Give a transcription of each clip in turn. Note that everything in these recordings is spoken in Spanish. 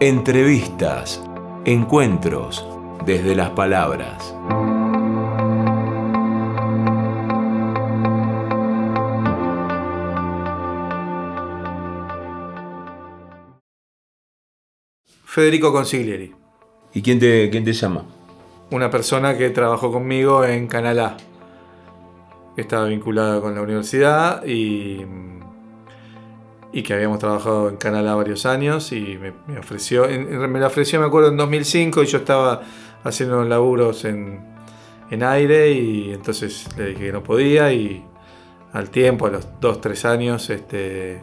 Entrevistas, encuentros desde las palabras. Federico Consiglieri, ¿Y quién te, quién te llama? una persona que trabajó conmigo en Canal A, estaba vinculada con la universidad y, y que habíamos trabajado en Canal A varios años y me, ofreció, me la ofreció me acuerdo en 2005 y yo estaba haciendo laburos en, en aire y entonces le dije que no podía y al tiempo, a los 2, 3 años, este,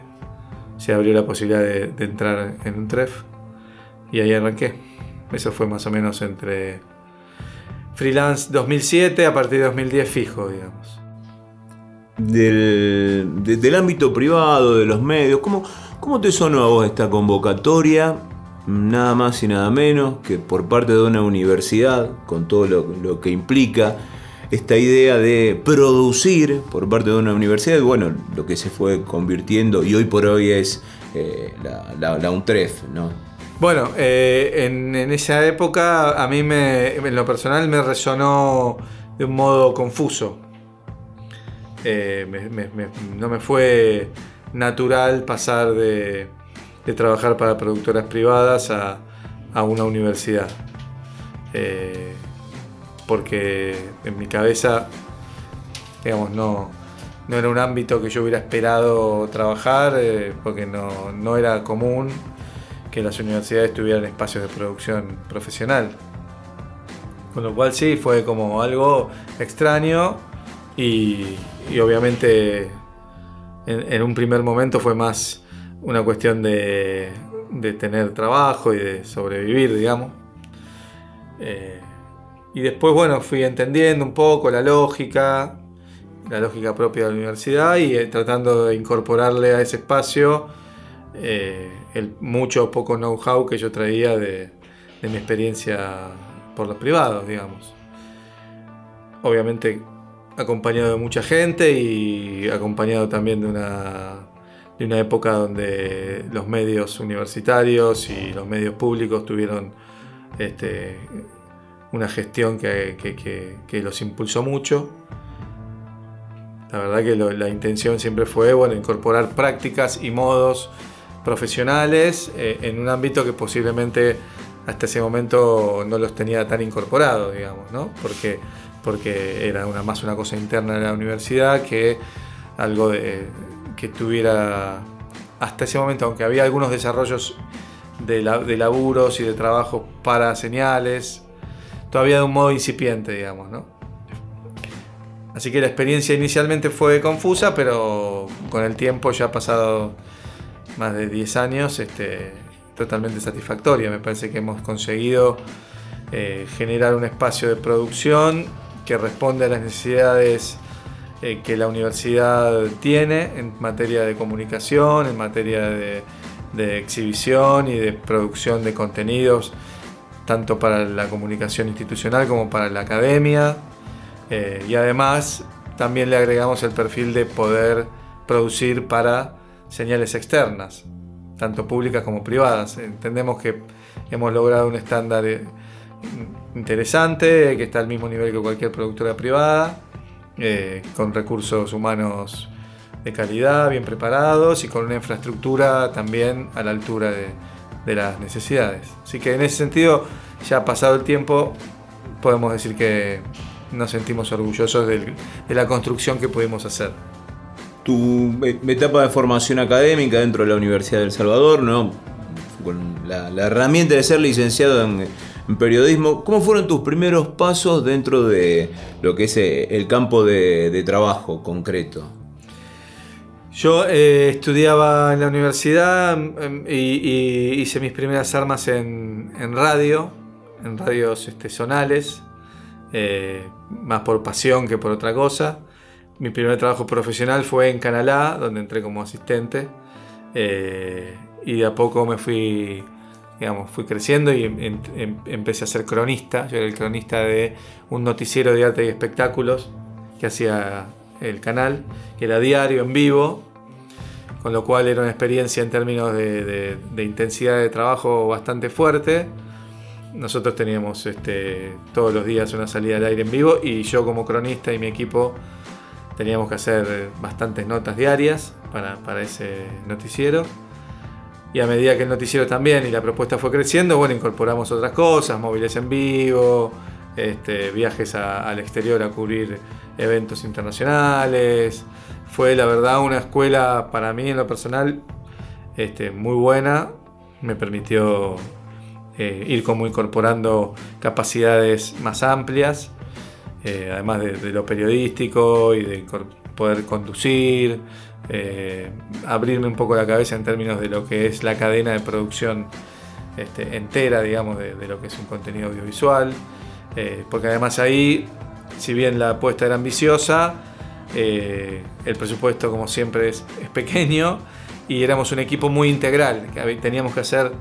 se abrió la posibilidad de, de entrar en un TREF y ahí arranqué. Eso fue más o menos entre freelance 2007 a partir de 2010 fijo, digamos. Del, de- del ámbito privado, de los medios, ¿cómo, ¿cómo te sonó a vos esta convocatoria? Nada más y nada menos que por parte de una universidad, con todo lo, lo que implica esta idea de producir por parte de una universidad, bueno, lo que se fue convirtiendo y hoy por hoy es eh, la, la, la UNTREF, ¿no? Bueno, eh, en, en esa época a mí me, en lo personal me resonó de un modo confuso. Eh, no me fue natural pasar de, trabajar para productoras privadas a, a una universidad. Eh, porque en mi cabeza, digamos, no, no era un ámbito que yo hubiera esperado trabajar, eh, porque no, no era común que las universidades tuvieran espacios de producción profesional. Con lo cual sí, fue como algo extraño y, obviamente en, en un primer momento fue más una cuestión de, de tener trabajo y de sobrevivir, digamos. Eh, y después, bueno, fui entendiendo un poco la lógica, la lógica propia de la universidad y eh, tratando de incorporarle a ese espacio eh, el mucho o poco know-how que yo traía de, de mi experiencia por los privados, digamos. Obviamente acompañado de mucha gente y acompañado también de una, de una época donde los medios universitarios y los medios públicos tuvieron este, una gestión que, que- los impulsó mucho. La verdad que la intención siempre fue bueno, incorporar prácticas y modos profesionales eh, en un ámbito que posiblemente hasta ese momento no los tenía tan incorporados, digamos, ¿no? Porque, porque era una, más una cosa interna de la universidad que algo que tuviera hasta ese momento, aunque había algunos desarrollos de, la- de laburos y de trabajos para señales, todavía de un modo incipiente, digamos, ¿no? Así que la experiencia inicialmente fue confusa, pero con el tiempo ya ha pasado más de 10 años, este, totalmente satisfactoria. Me parece que hemos conseguido eh, generar un espacio de producción que responde a las necesidades eh, que la universidad tiene en materia de comunicación, en materia de, exhibición y de producción de contenidos, tanto para la comunicación institucional como para la academia. Eh, y además también le agregamos el perfil de poder producir para señales externas, tanto públicas como privadas. Entendemos que hemos logrado un estándar eh, interesante, que está al mismo nivel que cualquier productora privada, eh, con recursos humanos de calidad, bien preparados y con una infraestructura también a la altura de, de las necesidades. Así que en ese sentido, ya pasado el tiempo, podemos decir que nos sentimos orgullosos del- de la construcción que pudimos hacer. Tu e- etapa de formación académica dentro de la Universidad del Salvador, ¿no? Con la, la herramienta de ser licenciado en, en periodismo, ¿cómo fueron tus primeros pasos dentro de lo que es eh, el campo de, trabajo concreto? Yo eh, estudiaba en la universidad em, y, hice mis primeras armas en, radio, en radios este, zonales, eh, más por pasión que por otra cosa. Mi primer trabajo profesional fue en Canal A, donde entré como asistente. y de a poco me fui, digamos, fui creciendo y em- em- em- empecé a ser cronista. Yo era el cronista de un noticiero de arte y espectáculos que hacía el canal, que era diario, en vivo, con lo cual era una experiencia en términos de, intensidad de trabajo bastante fuerte. Nosotros teníamos este, todos los días una salida al aire en vivo y yo como cronista y mi equipo teníamos que hacer bastantes notas diarias para, para ese noticiero. Y a medida que el noticiero también y la propuesta fue creciendo, bueno, incorporamos otras cosas, móviles en vivo, este, viajes al exterior a cubrir eventos internacionales. Fue la verdad una escuela para mí en lo personal este, muy buena. Me permitió eh, ir como incorporando capacidades más amplias, eh, además de, lo periodístico y de poder conducir, eh, abrirme un poco la cabeza en términos de lo que es la cadena de producción este, entera, digamos, de, lo que es un contenido audiovisual. Eh, porque además ahí, si bien la apuesta era ambiciosa, eh, el presupuesto como siempre es, pequeño y éramos un equipo muy integral, teníamos que hacer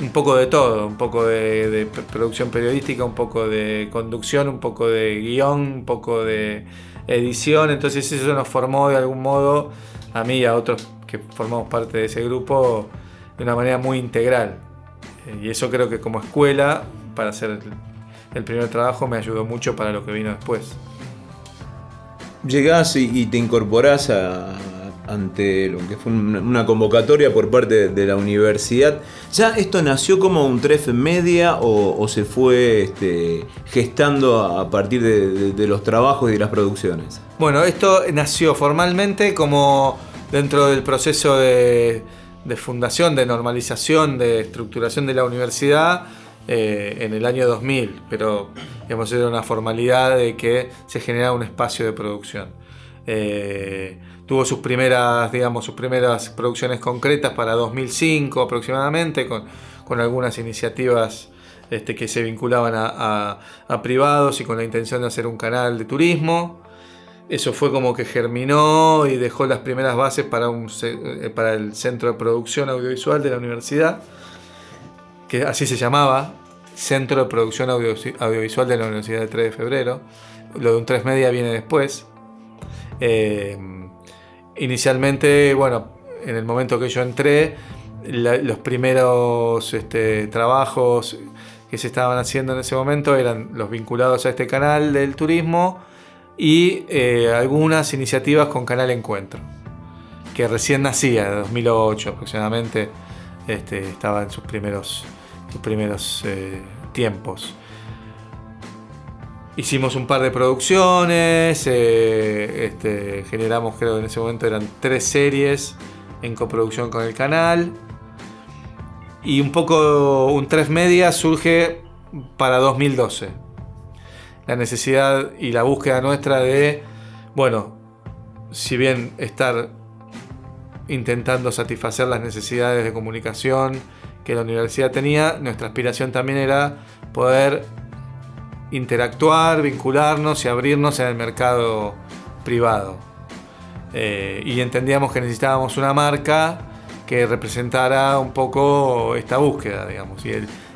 un poco de todo, un poco de, producción periodística, un poco de conducción, un poco de guion, un poco de edición, entonces eso nos formó de algún modo, a mí y a otros que formamos parte de ese grupo, de una manera muy integral. Eh, y eso creo que como escuela, para hacer el primer trabajo me ayudó mucho para lo que vino después. Llegás y, te incorporás ante lo que fue una convocatoria por parte de la universidad. ¿Ya esto nació como un tref media o, se fue este, gestando a partir de, los trabajos y de las producciones? Bueno, esto nació formalmente como dentro del proceso de fundación, de normalización, de estructuración de la universidad eh, en el año 2000, pero digamos, era una formalidad de que se generara un espacio de producción. Eh, tuvo sus primeras, digamos, sus primeras producciones concretas para 2005 aproximadamente, con, algunas iniciativas este, que se vinculaban a, privados y con la intención de hacer un canal de turismo. Eso fue como que germinó y dejó las primeras bases para, un, eh, para el Centro de Producción Audiovisual de la universidad que así se llamaba, Centro de Producción Audiovisual de la Universidad de 3 de Febrero. Lo de un 3 Media viene después. Eh, inicialmente, bueno, en el momento que yo entré, los primeros este, trabajos que se estaban haciendo en ese momento eran los vinculados a este canal del turismo y eh, algunas iniciativas con Canal Encuentro, que recién nacía, en 2008 aproximadamente, este, estaba en sus primeros sus primeros eh, tiempos. Hicimos un par de producciones, eh, este, generamos creo que en ese momento eran tres series en coproducción con el canal. Y un poco un tres media surge para 2012. La necesidad y la búsqueda nuestra de, bueno, si bien estar intentando satisfacer las necesidades de comunicación, que la universidad tenía, nuestra aspiración también era poder interactuar, vincularnos y abrirnos en el mercado privado. Eh, y entendíamos que necesitábamos una marca que representara un poco esta búsqueda, digamos. Y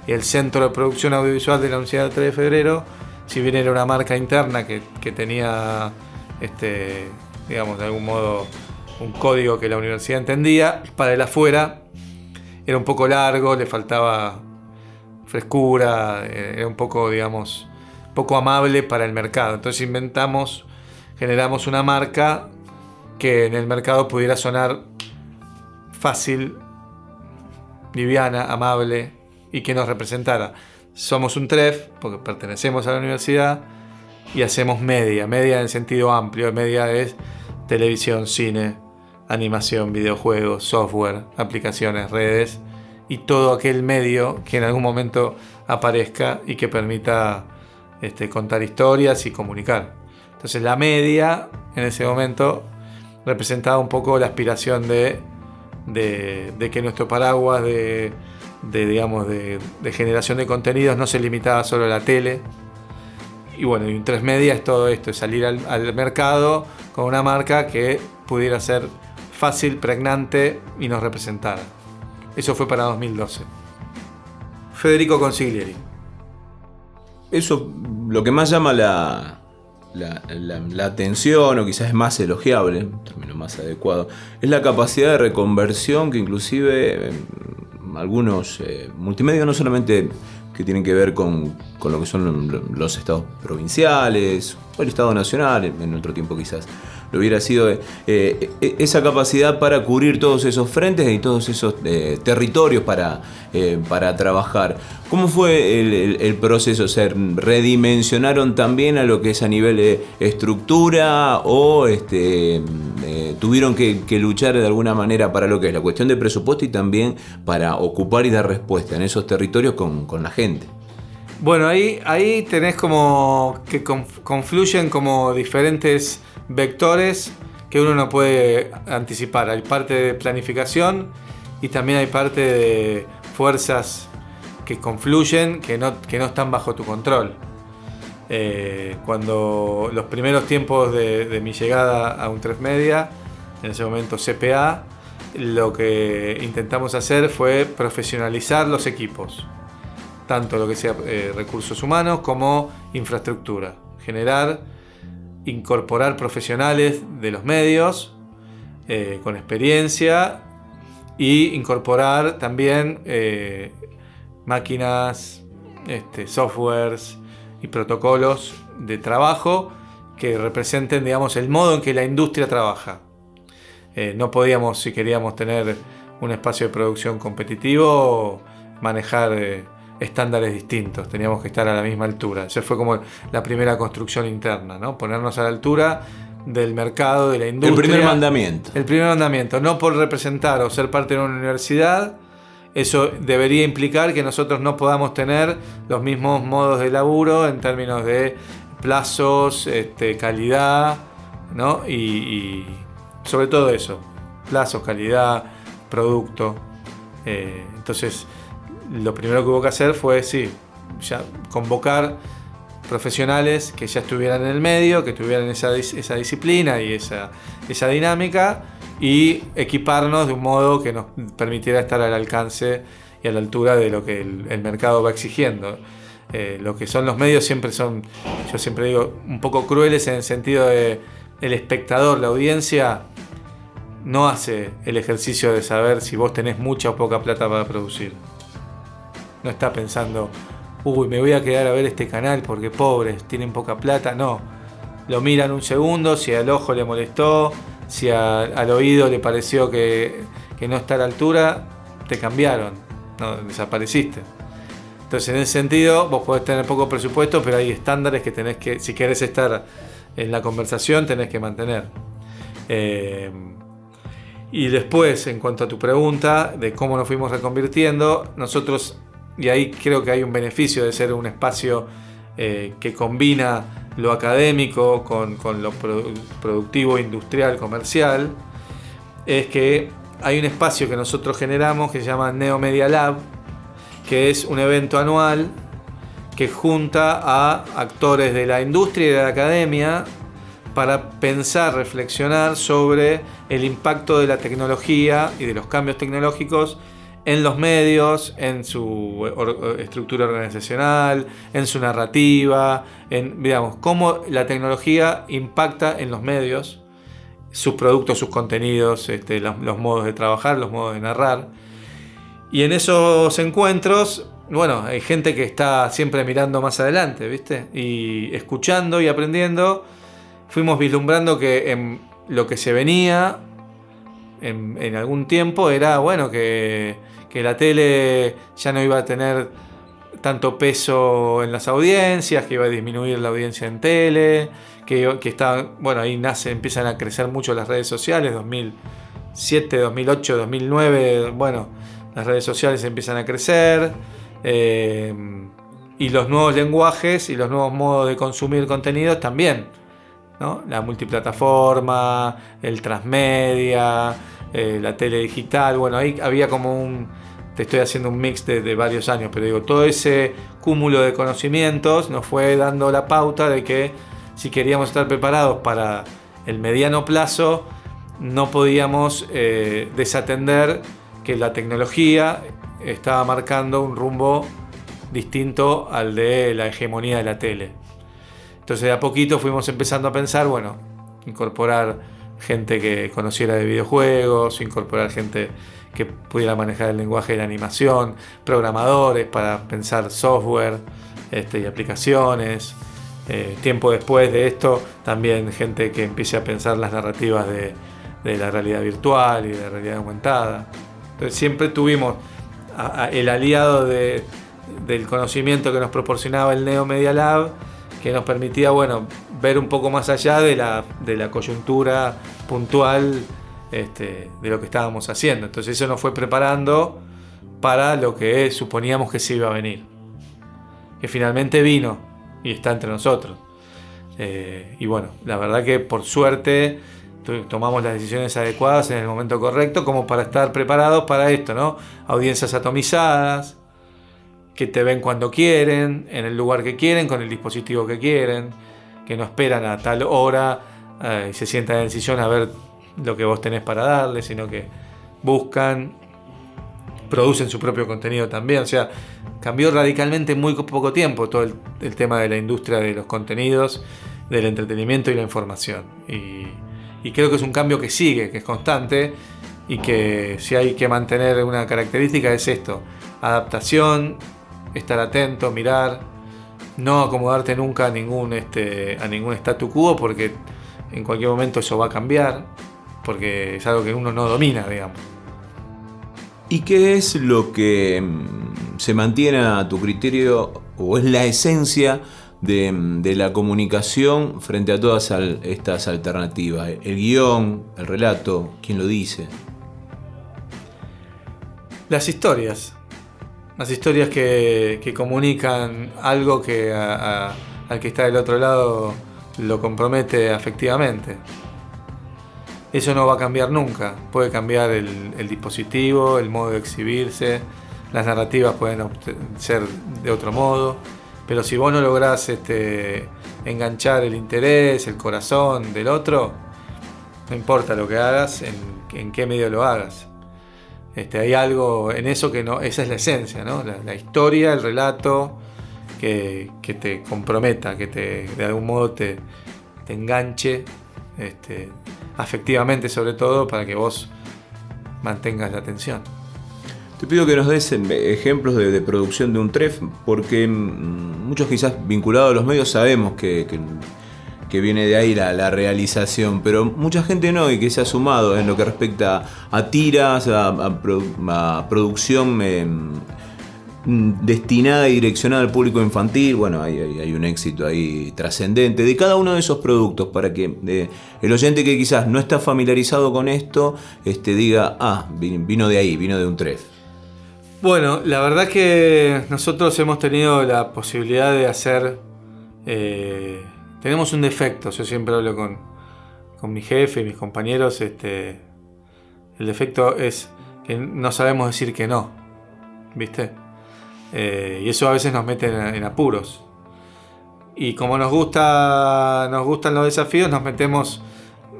el, Centro de Producción Audiovisual de la Universidad del 3 de Febrero, si bien era una marca interna que, que tenía, este, digamos, de algún modo un código que la universidad entendía, para el afuera era un poco largo, le faltaba frescura, eh, era un poco, digamos, poco amable para el mercado. Entonces inventamos, generamos una marca que en el mercado pudiera sonar fácil, liviana, amable y que nos representara. Somos un TREF, porque pertenecemos a la universidad, y hacemos media, media en sentido amplio, media es televisión, cine, animación, videojuegos, software, aplicaciones, redes y todo aquel medio que en algún momento aparezca y que permita este, contar historias y comunicar. Entonces la media en ese momento representaba un poco la aspiración de, de, que nuestro paraguas de, digamos, de, generación de contenidos no se limitaba solo a la tele. Y bueno, y un tres media es todo esto, es salir al, al mercado con una marca que pudiera ser fácil, pregnante y nos representara. Eso fue para 2012. Federico Consiglieri. Eso, lo que más llama la, la, atención, o quizás es más elogiable, término más adecuado, es la capacidad de reconversión que inclusive em, algunos eh, multimedios, no solamente que tienen que ver con, con, lo que son los estados provinciales, o el Estado Nacional, en otro tiempo quizás, lo hubiera sido eh, eh, esa capacidad para cubrir todos esos frentes y todos esos eh, territorios para, para trabajar. ¿Cómo fue el, proceso? ¿Se redimensionaron también a lo que es a nivel de estructura o este, tuvieron que, luchar de alguna manera para lo que es la cuestión de presupuesto y también para ocupar y dar respuesta en esos territorios con, con la gente? Bueno, ahí, ahí tenés como que confluyen como diferentes vectores que uno no puede anticipar. Hay parte de planificación y también hay parte de fuerzas que confluyen que no, que no están bajo tu control. Eh, cuando los primeros tiempos de, mi llegada a un 3 Media, en ese momento CPA, lo que intentamos hacer fue profesionalizar los equipos, tanto lo que sea eh, recursos humanos como infraestructura, generar incorporar profesionales de los medios eh, con experiencia y incorporar también eh, máquinas, este, softwares y protocolos de trabajo que representen digamos, el modo en que la industria trabaja. Eh, no podíamos, si queríamos tener un espacio de producción competitivo, manejar estándares distintos, teníamos que estar a la misma altura. Esa fue como la primera construcción interna, ¿no? Ponernos a la altura del mercado, de la industria. El primer mandamiento. El primer mandamiento, no por representar o ser parte de una universidad, eso debería implicar que nosotros no podamos tener los mismos modos de laburo en términos de plazos, este, calidad, ¿no? Y, sobre todo eso, plazos, calidad, producto. Eh, entonces, lo primero que hubo que hacer fue, sí, ya convocar profesionales que ya estuvieran en el medio, que tuvieran esa, esa disciplina y esa, esa dinámica y equiparnos de un modo que nos permitiera estar al alcance y a la altura de lo que el, mercado va exigiendo. Eh, lo que son los medios siempre son, yo siempre digo, un poco crueles en el sentido de el espectador, la audiencia, no hace el ejercicio de saber si vos tenés mucha o poca plata para producir. No está pensando, uy, me voy a quedar a ver este canal porque pobres, tienen poca plata. No. Lo miran un segundo, si al ojo le molestó, si al oído le pareció que, no está a la altura, te cambiaron, no, desapareciste. Entonces, en ese sentido, vos podés tener poco presupuesto, pero hay estándares que tenés que, si querés estar en la conversación, tenés que mantener. Eh, y después, en cuanto a tu pregunta de cómo nos fuimos reconvirtiendo, nosotros y ahí creo que hay un beneficio de ser un espacio eh, que combina lo académico con, lo productivo, industrial, comercial, es que hay un espacio que nosotros generamos que se llama Neo Media Lab, que es un evento anual que junta a actores de la industria y de la academia para pensar, reflexionar sobre el impacto de la tecnología y de los cambios tecnológicos en los medios, en su estructura organizacional, en su narrativa, en digamos, cómo la tecnología impacta en los medios, sus productos, sus contenidos, este, los, modos de trabajar, los modos de narrar. Y en esos encuentros, bueno, hay gente que está siempre mirando más adelante, ¿viste? Y escuchando y aprendiendo, fuimos vislumbrando que en lo que se venía en, en algún tiempo era, bueno, que que la tele ya no iba a tener tanto peso en las audiencias, que iba a disminuir la audiencia en tele, que, que está, bueno, ahí nace, empiezan a crecer mucho las redes sociales, 2007, 2008, 2009, bueno, las redes sociales empiezan a crecer, eh, y los nuevos lenguajes y los nuevos modos de consumir contenidos también, ¿no? La multiplataforma, el transmedia, eh, la tele digital, bueno, ahí había como un, te estoy haciendo un mix de, varios años, pero digo, todo ese cúmulo de conocimientos nos fue dando la pauta de que si queríamos estar preparados para el mediano plazo, no podíamos eh, desatender que la tecnología estaba marcando un rumbo distinto al de la hegemonía de la tele. Entonces de a poquito fuimos empezando a pensar, bueno, incorporar gente que conociera de videojuegos, incorporar gente que pudiera manejar el lenguaje de animación, programadores para pensar software este, y aplicaciones. Eh, tiempo después de esto, también gente que empiece a pensar las narrativas de, la realidad virtual y de la realidad aumentada. Entonces siempre tuvimos el aliado del conocimiento que nos proporcionaba el Neo Media Lab, que nos permitía bueno, ver un poco más allá de la coyuntura puntual este, de lo que estábamos haciendo. Entonces eso nos fue preparando para lo que suponíamos que se iba a venir. Que finalmente vino y está entre nosotros. Eh, y bueno, la verdad que por suerte tomamos las decisiones adecuadas en el momento correcto como para estar preparados para esto, ¿no? Audiencias atomizadas, que te ven cuando quieren, en el lugar que quieren, con el dispositivo que quieren, que no esperan a tal hora eh, y se sientan en el sillón a ver lo que vos tenés para darle, sino que buscan, producen su propio contenido también. O sea, cambió radicalmente en muy poco tiempo todo el, tema de la industria de los contenidos, del entretenimiento y la información. Y, creo que es un cambio que sigue, que es constante y que si hay que mantener una característica es esto, adaptación, estar atento, mirar, no acomodarte nunca a ningún, este, a ningún statu quo porque en cualquier momento eso va a cambiar porque es algo que uno no domina, digamos. ¿Y qué es lo que mm, se mantiene a tu criterio o es la esencia de, la comunicación frente a todas estas alternativas? El guion, el relato, ¿quién lo dice? Las historias. Las historias que, comunican algo que al que está del otro lado lo compromete afectivamente. Eso no va a cambiar nunca. Puede cambiar el, dispositivo, el modo de exhibirse, las narrativas pueden ser de otro modo, pero si vos no lográs este, enganchar el interés, el corazón del otro, no importa lo que hagas, en, qué medio lo hagas. Este, hay algo en eso que no, esa es la esencia, ¿no? la, historia, el relato que, te comprometa, que te, de algún modo te, te enganche este, afectivamente sobre todo, para que vos mantengas la atención. Te pido que nos des ejemplos de, producción de un TREF, porque mm, muchos quizás vinculados a los medios sabemos que, viene de ahí la, realización, pero mucha gente no y que se ha sumado en lo que respecta a tiras, a, producción Mm, destinada y direccionada al público infantil, bueno, hay, un éxito ahí trascendente de cada uno de esos productos para que eh, el oyente que quizás no está familiarizado con esto este, diga, ah, vino de ahí, vino de un tref. Bueno, la verdad que nosotros hemos tenido la posibilidad de hacer, eh, tenemos un defecto, yo siempre hablo con, con mi jefe y mis compañeros, este, el defecto es que no sabemos decir que no, ¿viste? Eh, y eso a veces nos mete en, apuros. Y como nos, gusta, nos gustan los desafíos, nos metemos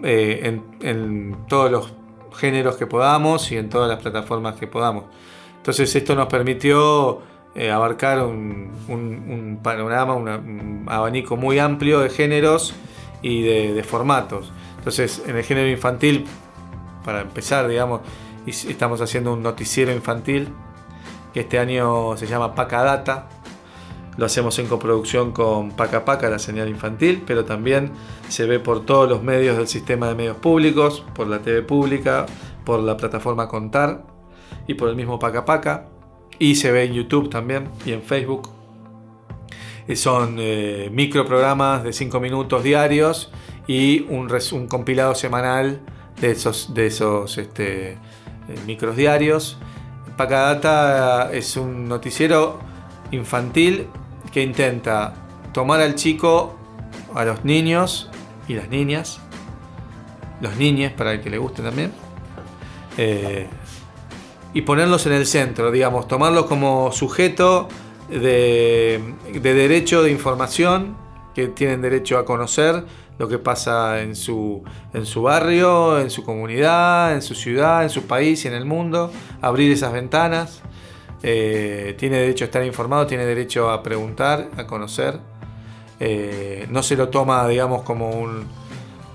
eh, en, todos los géneros que podamos y en todas las plataformas que podamos. Entonces esto nos permitió eh, abarcar un, panorama, un abanico muy amplio de géneros y de, de, formatos. Entonces en el género infantil, para empezar, digamos, estamos haciendo un noticiero infantil que este año se llama Paca Data. Lo hacemos en coproducción con Paca Paca, la señal infantil, pero también se ve por todos los medios del sistema de medios públicos, por la TV pública, por la plataforma Contar y por el mismo Paca Paca. Y se ve en YouTube también y en Facebook. Y son eh, microprogramas de 5 minutos diarios y un, compilado semanal de esos, este, eh, micros diarios Pacadata es un noticiero infantil que intenta tomar al chico, a los niños y las niñas, los niñes para el que le guste también, eh, y ponerlos en el centro, digamos, tomarlos como sujeto de, de derecho de información, que tienen derecho a conocer lo que pasa en su, en su barrio, en su comunidad, en su ciudad, en su país y en el mundo, abrir esas ventanas. Eh, tiene derecho a estar informado, tiene derecho a preguntar, a conocer. eh, no se lo toma, digamos, como un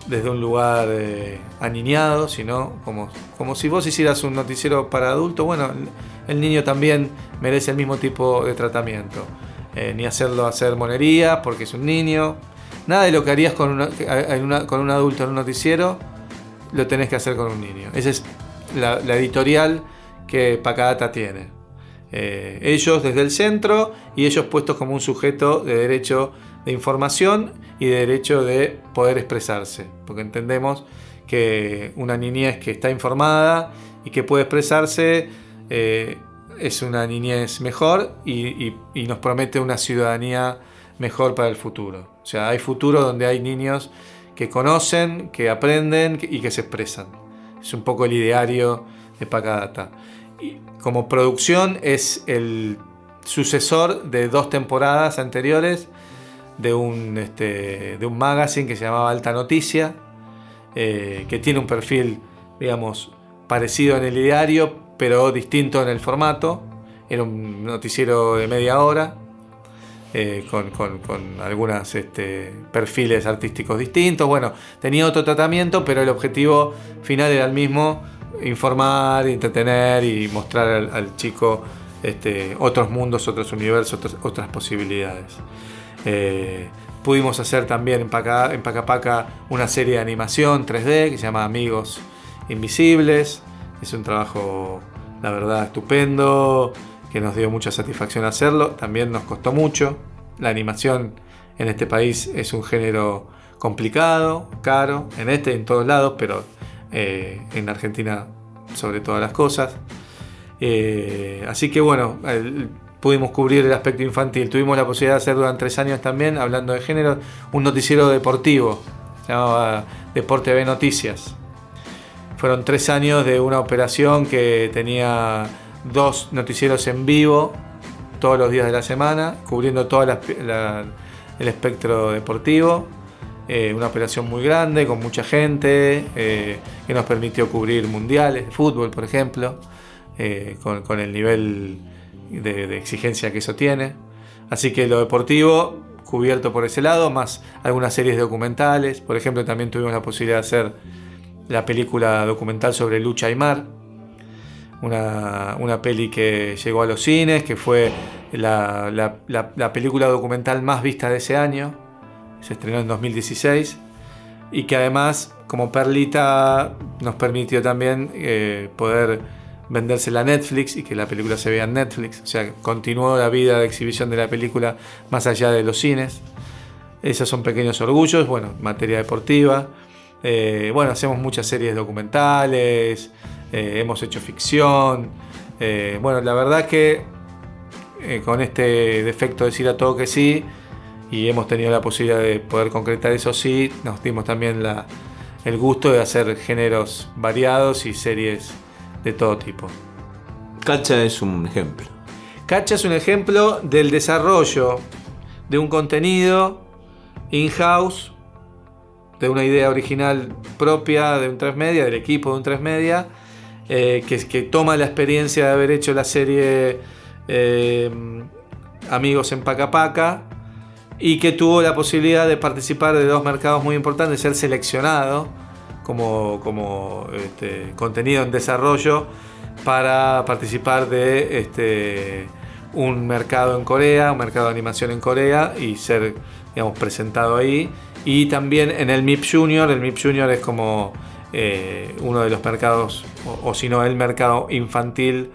desde un lugar eh, aniñado, sino como, como si vos hicieras un noticiero para adultos. Bueno, el niño también merece el mismo tipo de tratamiento. Eh, ni hacerlo hacer monería porque es un niño. Nada de lo que harías con, con un adulto en un noticiero, lo tenés que hacer con un niño. Esa es la, editorial que Pacadata tiene. Eh, ellos desde el centro y ellos puestos como un sujeto de derecho de información y de derecho de poder expresarse, porque entendemos que una niñez que está informada y que puede expresarse eh, es una niñez mejor y, nos promete una ciudadanía mejor para el futuro. O sea, hay futuro donde hay niños que conocen, que aprenden y que se expresan. Es un poco el ideario de Pacadata. Y como producción es el sucesor de dos temporadas anteriores de un, este, de un magazine que se llamaba Alta Noticia, eh, que tiene un perfil, digamos, parecido en el diario, pero distinto en el formato. Era un noticiero de media hora, eh, con, algunos este, perfiles artísticos distintos. Bueno, tenía otro tratamiento, pero el objetivo final era el mismo, informar, entretener y mostrar al, chico este, otros mundos, otros universos, otras posibilidades. Eh, pudimos hacer también en Paca, en Paca una serie de animación 3D que se llama Amigos Invisibles. Es un trabajo, la verdad, estupendo, que nos dio mucha satisfacción hacerlo. También nos costó mucho. La animación en este país es un género complicado, caro, en este y en todos lados, pero eh, en Argentina sobre todas las cosas. Eh, así que bueno, pudimos cubrir el aspecto infantil. Tuvimos la posibilidad de hacer durante tres años también, hablando de género, un noticiero deportivo. Se llamaba Deporte B Noticias. Fueron tres años de una operación que tenía dos noticieros en vivo todos los días de la semana, cubriendo todo el espectro deportivo. Eh, una operación muy grande, con mucha gente, eh, que nos permitió cubrir mundiales de fútbol, por ejemplo, eh, con, el nivel de, exigencia que eso tiene. Así que lo deportivo cubierto por ese lado, más algunas series documentales. Por ejemplo, también tuvimos la posibilidad de hacer la película documental sobre lucha y mar. Una, una peli que llegó a los cines, que fue la, la, película documental más vista de ese año. Se estrenó en 2016. Y que además, como perlita, nos permitió también eh, poder vendérsela a Netflix y que la película se vea en Netflix. O sea, continuó la vida de exhibición de la película más allá de los cines. Esos son pequeños orgullos, bueno, materia deportiva. Eh, bueno, hacemos muchas series documentales, eh, hemos hecho ficción. Eh, bueno, la verdad que con este defecto de decir a todo que sí, y hemos tenido la posibilidad de poder concretar eso sí, nos dimos también el gusto de hacer géneros variados y series de todo tipo. Cacha es un ejemplo. Cacha es un ejemplo del desarrollo de un contenido in-house, de una idea original propia de un 3 media, del equipo de un 3 media, eh, que, que, toma la experiencia de haber hecho la serie eh, Amigos en Paca Paca y que tuvo la posibilidad de participar de dos mercados muy importantes, ser seleccionado como, como este, contenido en desarrollo para participar de este, un mercado en Corea, un mercado de animación en Corea y ser digamos, presentado ahí. Y también en el MIP Junior, el MIP Junior es como eh, uno de los mercados, o, si no el mercado infantil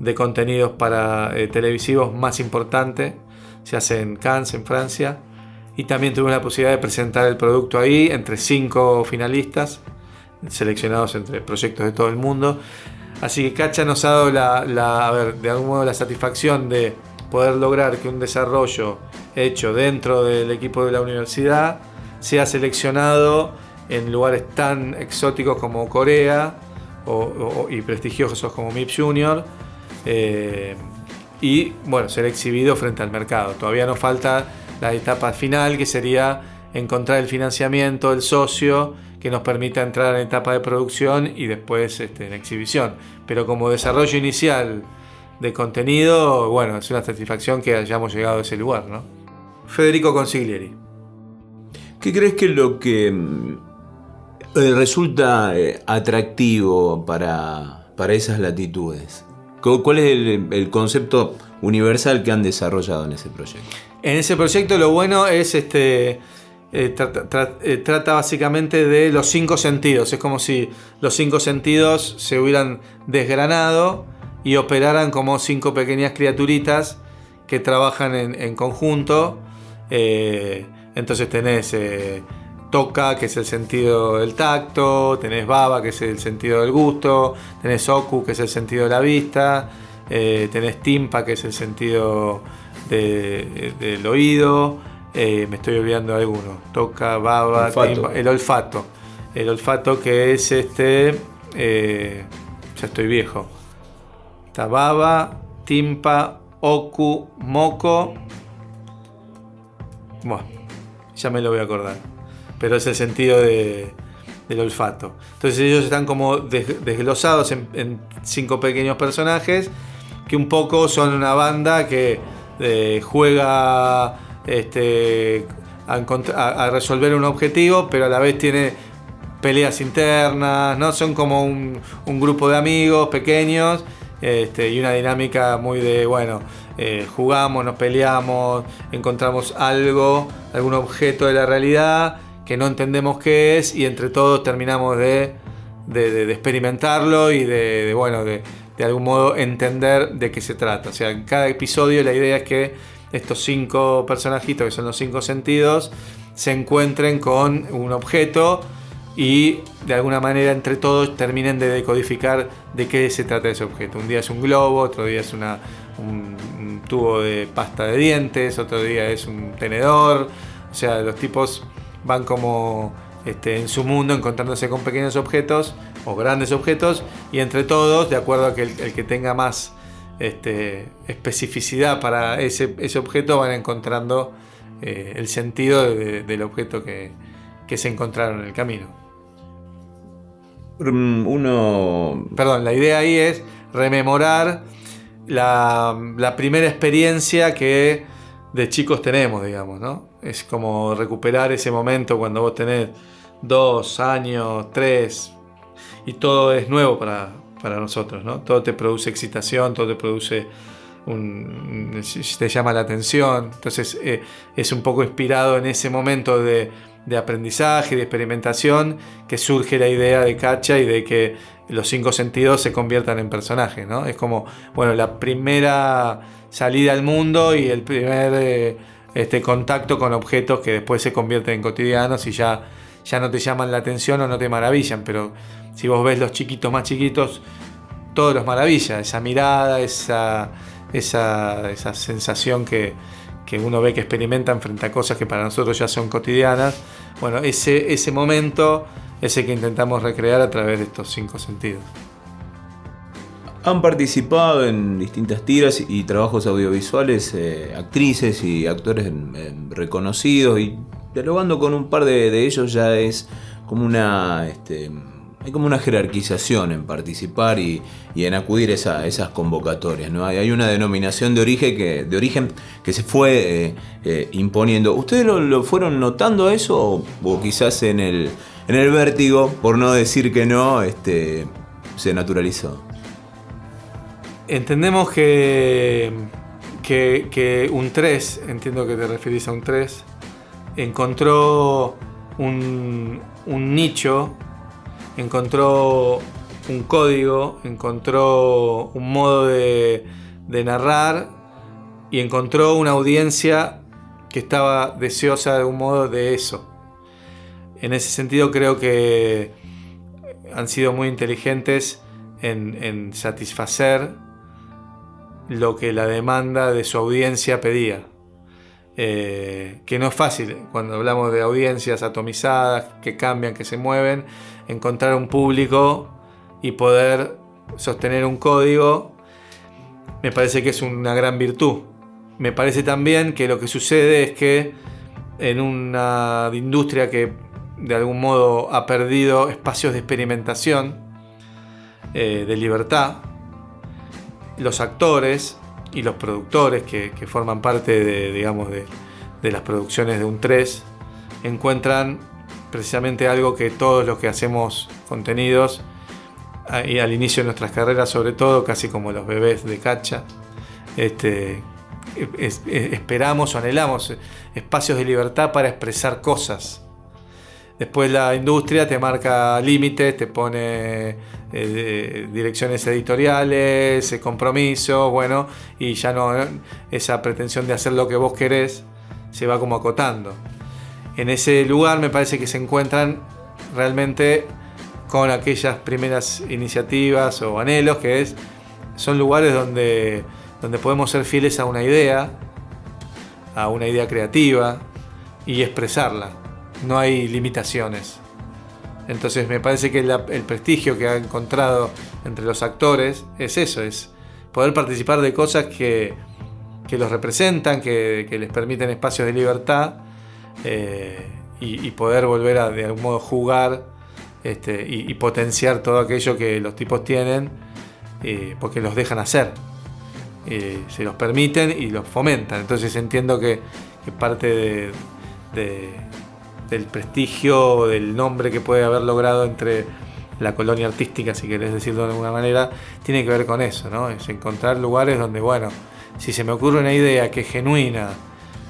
de contenidos para eh, televisivos más importante. Se hace en Cannes, en Francia. Y también tuve la posibilidad de presentar el producto ahí entre cinco finalistas seleccionados entre proyectos de todo el mundo. Así que Cacha nos ha dado la, a ver, de algún modo la satisfacción de poder lograr que un desarrollo hecho dentro del equipo de la universidad sea seleccionado en lugares tan exóticos como Corea y prestigiosos como MIP Junior. Eh, y bueno, ser exhibido frente al mercado. Todavía nos falta la etapa final que sería encontrar el financiamiento, el socio que nos permita entrar en etapa de producción y después este, en exhibición. Pero como desarrollo inicial de contenido, bueno, es una satisfacción que hayamos llegado a ese lugar, ¿no? Federico Consiglieri. ¿Qué crees que lo que mm, eh, resulta eh, atractivo para, para esas latitudes? ¿Cu- ¿Cuál es el, concepto universal que han desarrollado en ese proyecto? En ese proyecto lo bueno es este. eh, trata, tra- trata básicamente de los cinco sentidos. Es como si los cinco sentidos se hubieran desgranado y operaran como cinco pequeñas criaturitas que trabajan en, conjunto. Entonces tenés eh, toca, que es el sentido del tacto, tenés baba, que es el sentido del gusto, tenés oku, que es el sentido de la vista, eh, tenés timpa, que es el sentido de- del oído, eh, me estoy olvidando de alguno, toca, baba, Olfato. timpa, el olfato, el olfato que es este, ya estoy viejo, está baba, timpa, oku, moco, bueno, ya me lo voy a acordar. Pero es el sentido de- del olfato. Entonces ellos están como des- desglosados en, cinco pequeños personajes que un poco son una banda que eh, juega este, a, resolver un objetivo, pero a la vez tiene peleas internas, ¿no? Son como un, un grupo de amigos pequeños este, y una dinámica muy de, bueno, eh, jugamos, nos peleamos, encontramos algo, algún objeto de la realidad que no entendemos qué es y entre todos terminamos de, de- de- de experimentarlo y de, bueno, de algún modo entender de qué se trata. O sea, en cada episodio la idea es que estos cinco personajitos, que son los cinco sentidos, se encuentren con un objeto y de alguna manera entre todos terminen de decodificar de qué se trata ese objeto. Un día es un globo, otro día es una, un, un tubo de pasta de dientes, otro día es un tenedor. O sea, los tipos van como este, en su mundo encontrándose con pequeños objetos o grandes objetos y entre todos, de acuerdo a que el, el que tenga más este, especificidad para ese, ese objeto, van encontrando eh, el sentido de- del objeto que, que se encontraron en el camino. Mm, Uno. Perdón, la idea ahí es rememorar la, primera experiencia que de chicos tenemos, digamos, ¿no? Es como recuperar ese momento cuando vos tenés dos años, tres, y todo es nuevo para, para nosotros, ¿no? Todo te produce excitación, todo te produce un- te llama la atención. Entonces eh, es un poco inspirado en ese momento de, de aprendizaje, de experimentación, que surge la idea de Cacha y de que los cinco sentidos se conviertan en personajes, ¿no? Es como, bueno, la primera salida al mundo y el primer eh, este, contacto con objetos que después se convierten en cotidianos y ya, ya no te llaman la atención o no te maravillan, pero si vos ves los chiquitos más chiquitos, todos los maravilla, esa mirada, esa, esa, esa sensación que, que uno ve que experimentan frente a cosas que para nosotros ya son cotidianas. Bueno, ese, ese momento es el que intentamos recrear a través de estos cinco sentidos. Han participado en distintas tiras y trabajos audiovisuales eh, actrices y actores reconocidos y dialogando con un par de, de ellos ya es como una este, hay como una jerarquización en participar y, en acudir a esa- esas convocatorias. ¿no? Hay, una denominación de origen que, de origen que se fue eh, eh, imponiendo. ¿Ustedes lo, fueron notando eso o quizás en el, en el vértigo, por no decir que no, este, se naturalizó? Entendemos que, que, un 3, entiendo que te referís a un 3, encontró un, un nicho, encontró un código, encontró un modo de, de narrar y encontró una audiencia que estaba deseosa de algún modo de eso. En ese sentido creo que han sido muy inteligentes en, satisfacer lo que la demanda de su audiencia pedía. Eh, que no es fácil cuando hablamos de audiencias atomizadas, que cambian, que se mueven, encontrar un público y poder sostener un código, me parece que es una gran virtud. Me parece también que lo que sucede es que en una industria que de algún modo ha perdido espacios de experimentación, eh, de libertad, los actores y los productores que, que forman parte de, digamos, de, de las producciones de un 3 encuentran precisamente algo que todos los que hacemos contenidos y al inicio de nuestras carreras, sobre todo, casi como los bebés de cacha, este, esperamos o anhelamos espacios de libertad para expresar cosas. Después la industria te marca límites, te pone eh, direcciones editoriales, eh, compromisos, bueno, y ya no esa pretensión de hacer lo que vos querés se va como acotando. En ese lugar me parece que se encuentran realmente con aquellas primeras iniciativas o anhelos que es son lugares donde donde podemos ser fieles a una idea, a una idea creativa y expresarla. No hay limitaciones. Entonces me parece que el prestigio que ha encontrado entre los actores es eso, es poder participar de cosas que, los representan, que, les permiten espacios de libertad eh, y, poder volver a de algún modo jugar este, y, potenciar todo aquello que los tipos tienen eh, porque los dejan hacer. Eh, se los permiten y los fomentan. Entonces entiendo que, parte del prestigio, del nombre que puede haber logrado entre la colonia artística, si querés decirlo de alguna manera, tiene que ver con eso, ¿no? Es encontrar lugares donde, bueno, si se me ocurre una idea que es genuina,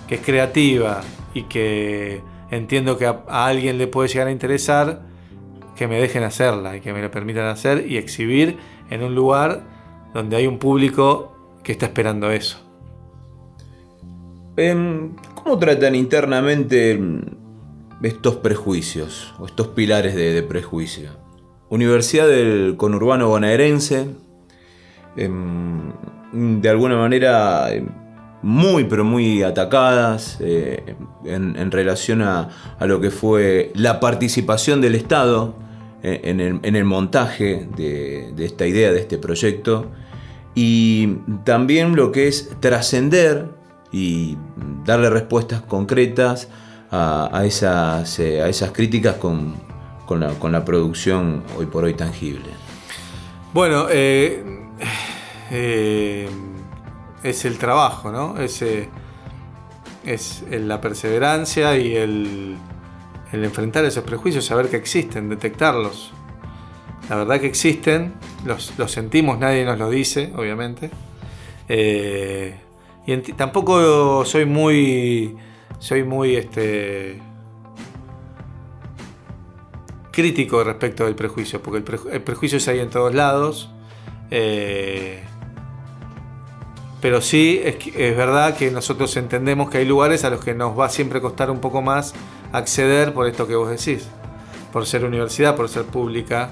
que es creativa y que entiendo que a, a alguien le puede llegar a interesar, que me dejen hacerla y que me lo permitan hacer y exhibir en un lugar donde hay un público que está esperando eso. Em, ¿Cómo tratan internamente em, estos prejuicios o estos pilares de, prejuicio? Universidad del conurbano bonaerense, em, de alguna manera muy pero muy atacadas eh, en, relación a, lo que fue la participación del Estado eh, en, el, montaje de, esta idea, de este proyecto y también lo que es trascender y darle respuestas concretas a, esas, eh, a esas, críticas con, la, producción hoy por hoy tangible. Bueno, eh, eh, es el trabajo, ¿no? Es, es la perseverancia y el, el enfrentar esos prejuicios, saber que existen, detectarlos. La verdad que existen, los, sentimos, nadie nos lo dice, obviamente. Y tampoco soy muy. Soy muy este. crítico respecto del prejuicio, porque el, prejuicio es ahí en todos lados. Eh, pero sí es, verdad que nosotros entendemos que hay lugares a los que nos va siempre a costar un poco más acceder por esto que vos decís, por ser universidad, por ser pública,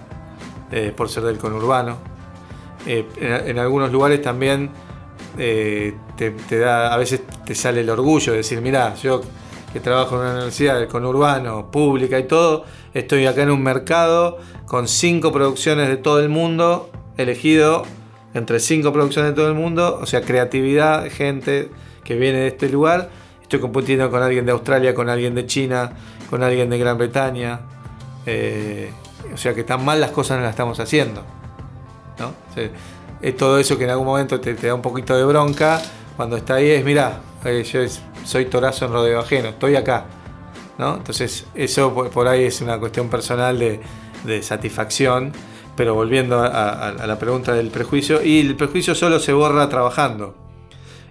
eh, por ser del conurbano. Eh, en, algunos lugares también eh, te, da, a veces te sale el orgullo de decir, mira, yo que trabajo en una universidad del conurbano, pública y todo, estoy acá en un mercado con cinco producciones de todo el mundo, elegido entre cinco producciones de todo el mundo, o sea, creatividad, gente que viene de este lugar. Estoy compitiendo con alguien de Australia, con alguien de China, con alguien de Gran Bretaña. O sea que tan mal las cosas no las estamos haciendo. ¿no? Es todo eso que en algún momento te, da un poquito de bronca. Cuando está ahí es, mira, eh, yo soy torazo en rodeo ajeno, estoy acá. ¿no? Entonces eso por, ahí es una cuestión personal de, satisfacción. Pero volviendo a, la pregunta del prejuicio, y el prejuicio solo se borra trabajando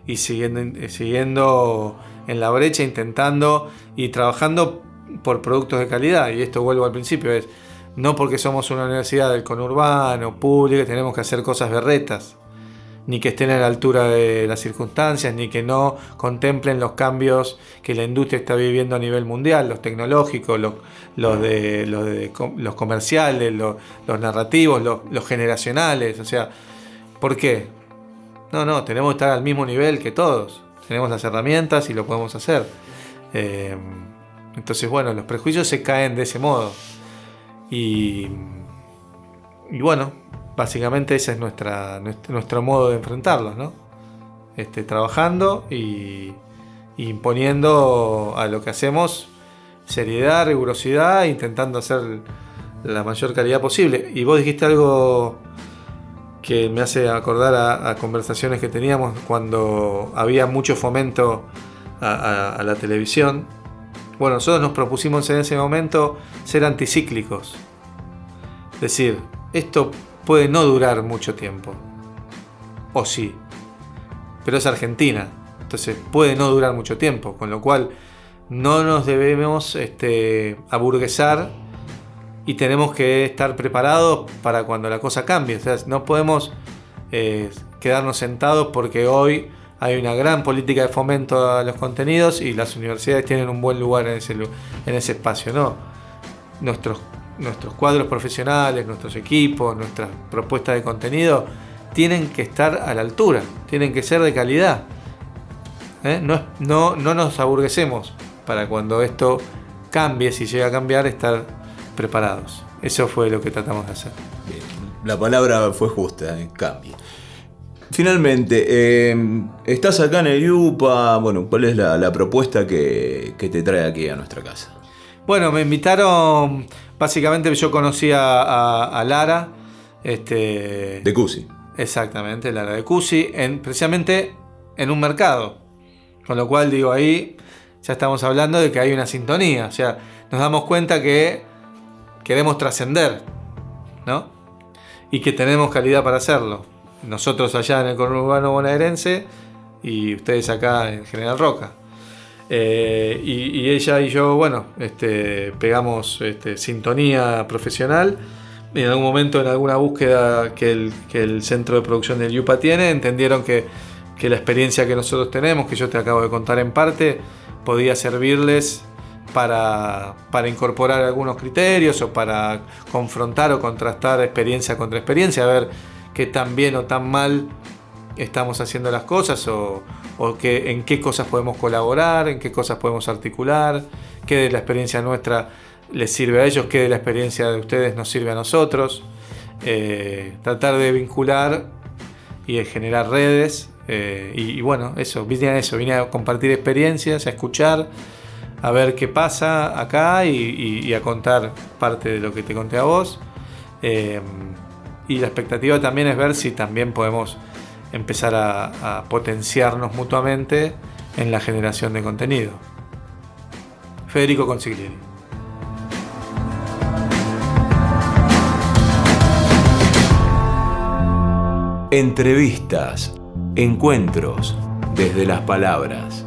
y siguiendo, eh, siguiendo en la brecha, intentando y trabajando por productos de calidad. Y esto vuelvo al principio, es no porque somos una universidad del conurbano, pública, tenemos que hacer cosas berretas, ni que estén a la altura de las circunstancias, ni que no contemplen los cambios que la industria está viviendo a nivel mundial, los tecnológicos, los, de, los, comerciales, los, narrativos, los, generacionales. O sea, ¿por qué? No, no, tenemos que estar al mismo nivel que todos. Tenemos las herramientas y lo podemos hacer. Eh, entonces, bueno, los prejuicios se caen de ese modo. Y, bueno, básicamente ese es nuestra, nuestro, modo de enfrentarlos, ¿no? Este, trabajando y, imponiendo a lo que hacemos seriedad, rigurosidad, intentando hacer la mayor calidad posible. Y vos dijiste algo que me hace acordar a, conversaciones que teníamos cuando había mucho fomento a, la televisión Bueno, nosotros nos propusimos en ese momento ser anticíclicos. Es decir, esto puede no durar mucho tiempo. O sí. Pero es Argentina. Entonces puede no durar mucho tiempo. Con lo cual no nos debemos este, aburguesar y tenemos que estar preparados para cuando la cosa cambie. O sea, no podemos eh, quedarnos sentados porque hoy hay una gran política de fomento a los contenidos y las universidades tienen un buen lugar en ese, en ese espacio. No, nuestros, nuestros cuadros profesionales, nuestros equipos, nuestras propuestas de contenido tienen que estar a la altura, tienen que ser de calidad. ¿Eh? No, no, no nos aburguesemos para cuando esto cambie, si llega a cambiar, estar preparados. Eso fue lo que tratamos de hacer. La palabra fue justa, ¿eh? cambie. Finalmente, eh, estás acá en el IUPA, bueno, ¿cuál es la, propuesta que, te trae aquí a nuestra casa? Bueno, me invitaron, básicamente yo conocí a, Lara. Este, de Cusi. Exactamente, Lara de Cusi, en, precisamente en un mercado. Con lo cual digo, ahí ya estamos hablando de que hay una sintonía. O sea, nos damos cuenta que queremos trascender, ¿no? Y que tenemos calidad para hacerlo nosotros allá en el conurbano bonaerense y ustedes acá en General Roca. Eh, y, ella y yo, bueno, este, pegamos este, sintonía profesional. En algún momento, en alguna búsqueda que el, centro de producción del Yupa tiene, entendieron que, que, la experiencia que nosotros tenemos, que yo te acabo de contar en parte, podía servirles para, para incorporar algunos criterios o para confrontar o contrastar experiencia contra experiencia, a ver qué tan bien o tan mal estamos haciendo las cosas o, que, en qué cosas podemos colaborar, en qué cosas podemos articular, qué de la experiencia nuestra les sirve a ellos, qué de la experiencia de ustedes nos sirve a nosotros. Eh, tratar de vincular y de generar redes. Eh, y, bueno, eso, vine a eso, vine a compartir experiencias, a escuchar, a ver qué pasa acá y, a contar parte de lo que te conté a vos. Eh, y la expectativa también es ver si también podemos empezar a, potenciarnos mutuamente en la generación de contenido. Federico Consiglieri. Entrevistas, encuentros desde las palabras.